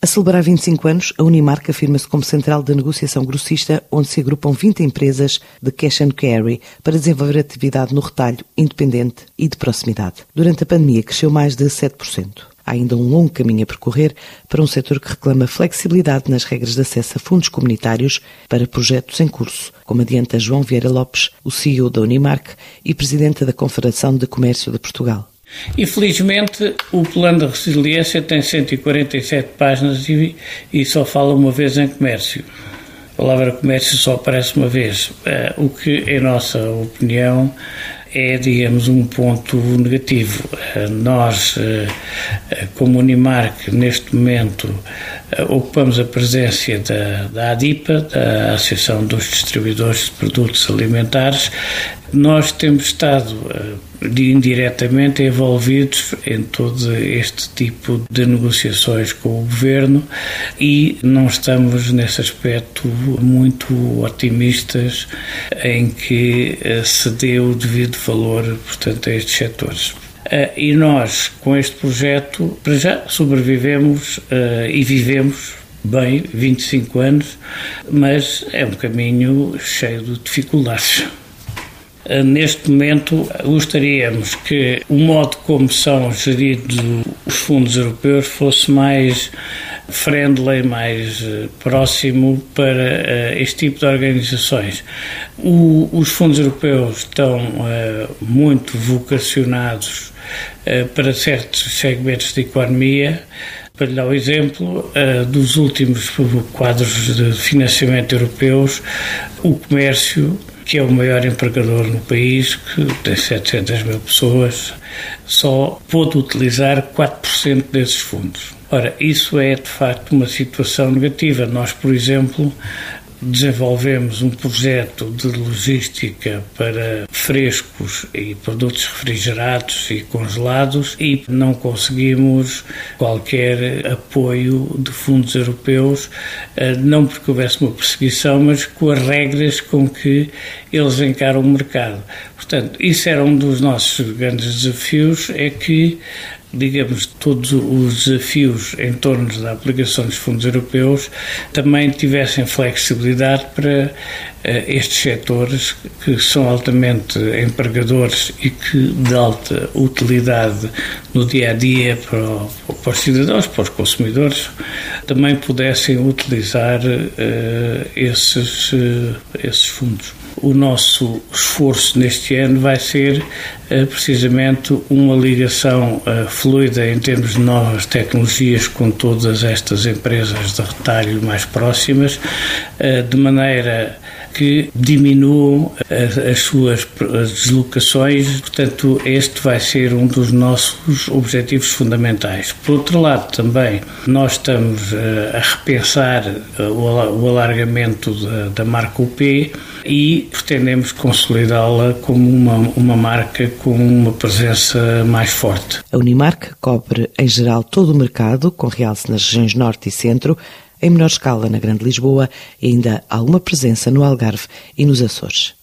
A celebrar 25 anos, a Unimark afirma-se como central de negociação grossista, onde se agrupam 20 empresas de cash and carry para desenvolver atividade no retalho independente e de proximidade. Durante a pandemia, cresceu mais de 7%. Há ainda um longo caminho a percorrer para um setor que reclama flexibilidade nas regras de acesso a fundos comunitários para projetos em curso, como adianta João Vieira Lopes, o CEO da Unimark e presidente da Confederação de Comércio de Portugal. Infelizmente, o plano de resiliência tem 147 páginas e, e só fala uma vez em comércio. A palavra comércio só aparece uma vez, eh, o que, em nossa opinião, é, digamos, um ponto negativo. Eh, nós, eh, como Unimark, neste momento, ocupamos a presença da, da ADIPA, da Associação dos Distribuidores de Produtos Alimentares. Nós temos estado indiretamente envolvidos em todo este tipo de negociações com o governo e não estamos nesse aspecto muito otimistas em que eh, se dê o devido valor, portanto, a estes setores. Eh, e nós, com este projeto, para já sobrevivemos e vivemos bem 25 anos, mas é um caminho cheio de dificuldades. Eh, neste momento, gostaríamos que o modo como são geridos os fundos europeus fosse mais friendly, mais eh, próximo para uh, este tipo de organizações. O, os fundos europeus estão uh, muito vocacionados uh, para certos segmentos de economia. Para lhe dar o exemplo, dos últimos quadros de financiamento europeus, o comércio que é o maior empregador no país, que tem 700 mil pessoas, só pôde utilizar 4% desses fundos. Ora, isso é de facto uma situação negativa. Nós, por exemplo, desenvolvemos um projeto de logística para frescos e produtos refrigerados e congelados e não conseguimos qualquer apoio de fundos europeus, eh, não porque houvesse uma perseguição, mas com as regras com que eles encaram o mercado. Portanto, isso era um dos nossos grandes desafios, é que digamos, todos os desafios em torno da aplicação dos fundos europeus. Também tivessem flexibilidade para uh, estes setores que são altamente empregadores e que de alta utilidade no dia a dia para, para os cidadãos, para os consumidores, também pudessem utilizar uh, esses, uh, esses fundos. O nosso esforço neste ano vai ser uh, precisamente uma ligação fluida em termos de novas tecnologias com todas estas empresas de retalho mais próximas, de maneira que diminuam as suas deslocações. Portanto, este vai ser um dos nossos objetivos fundamentais. Por outro lado, também nós estamos a repensar o alargamento da marca UP e pretendemos consolidá-la como uma, uma marca com uma presença mais forte. A Unimark cobre em geral todo o mercado, com realce nas regiões Norte e Centro, em menor escala na Grande Lisboa ainda há alguma presença no Algarve e nos Açores.